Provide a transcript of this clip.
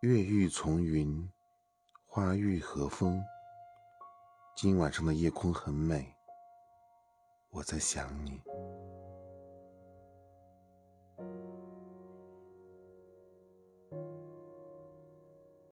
月欲从云花欲和风。今晚上的夜空很美我在想你。